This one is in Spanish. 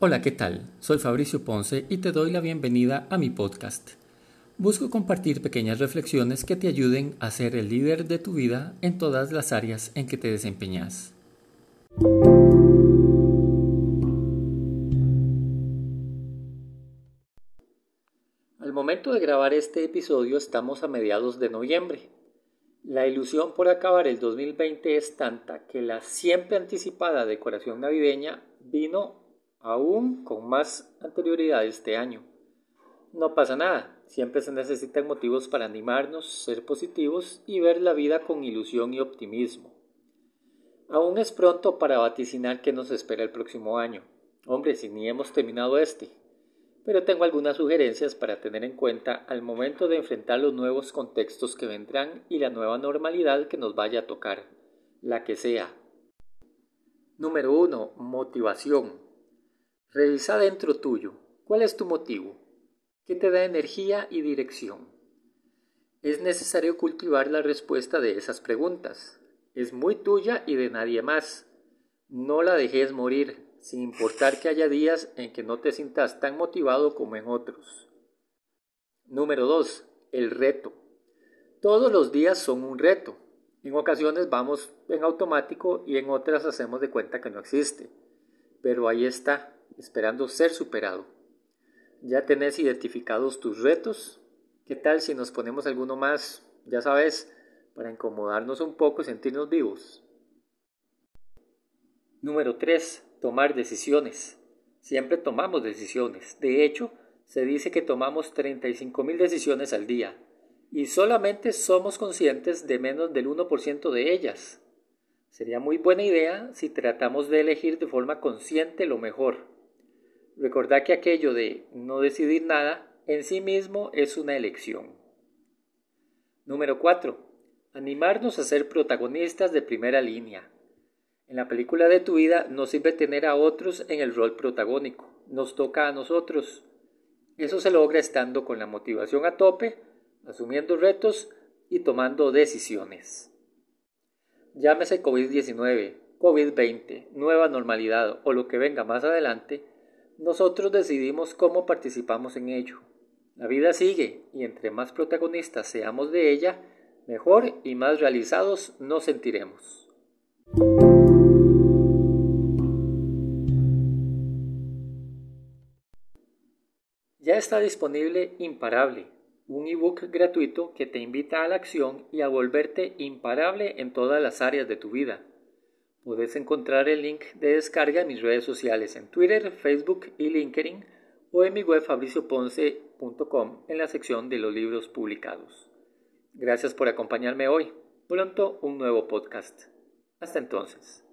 Hola, ¿qué tal? Soy Fabricio Ponce y te doy la bienvenida a mi podcast. Busco compartir pequeñas reflexiones que te ayuden a ser el líder de tu vida en todas las áreas en que te desempeñas. Al momento de grabar este episodio estamos a mediados de noviembre. La ilusión por acabar el 2020 es tanta que la siempre anticipada decoración navideña vino aún con más anterioridad este año. No pasa nada, siempre se necesitan motivos para animarnos, ser positivos y ver la vida con ilusión y optimismo. Aún es pronto para vaticinar qué nos espera el próximo año. Hombre, si ni hemos terminado este. Pero tengo algunas sugerencias para tener en cuenta al momento de enfrentar los nuevos contextos que vendrán y la nueva normalidad que nos vaya a tocar, la que sea. Número 1. Motivación. Revisa dentro tuyo. ¿Cuál es tu motivo? ¿Qué te da energía y dirección? Es necesario cultivar la respuesta de esas preguntas. Es muy tuya y de nadie más. No la dejes morir, sin importar que haya días en que no te sientas tan motivado como en otros. Número 2. El reto. Todos los días son un reto. En ocasiones vamos en automático y en otras hacemos de cuenta que no existe. Pero ahí está, esperando ser superado. ¿Ya tenés identificados tus retos? ¿Qué tal si nos ponemos alguno más, ya sabes, para incomodarnos un poco y sentirnos vivos? Número 3. Tomar decisiones. Siempre tomamos decisiones. De hecho, se dice que tomamos 35.000 decisiones al día y solamente somos conscientes de menos del 1% de ellas. Sería muy buena idea si tratamos de elegir de forma consciente lo mejor, Recordad que aquello de no decidir nada en sí mismo es una elección. Número 4. Animarnos a ser protagonistas de primera línea. En la película de tu vida no sirve tener a otros en el rol protagónico, nos toca a nosotros. Eso se logra estando con la motivación a tope, asumiendo retos y tomando decisiones. Llámese COVID-19, COVID-20, nueva normalidad o lo que venga más adelante, nosotros decidimos cómo participamos en ello. La vida sigue y entre más protagonistas seamos de ella, mejor y más realizados nos sentiremos. Ya está disponible Imparable, un ebook gratuito que te invita a la acción y a volverte imparable en todas las áreas de tu vida. Puedes encontrar el link de descarga en mis redes sociales en Twitter, Facebook y LinkedIn o en mi web fabricioponce.com en la sección de los libros publicados. Gracias por acompañarme hoy. Pronto un nuevo podcast. Hasta entonces.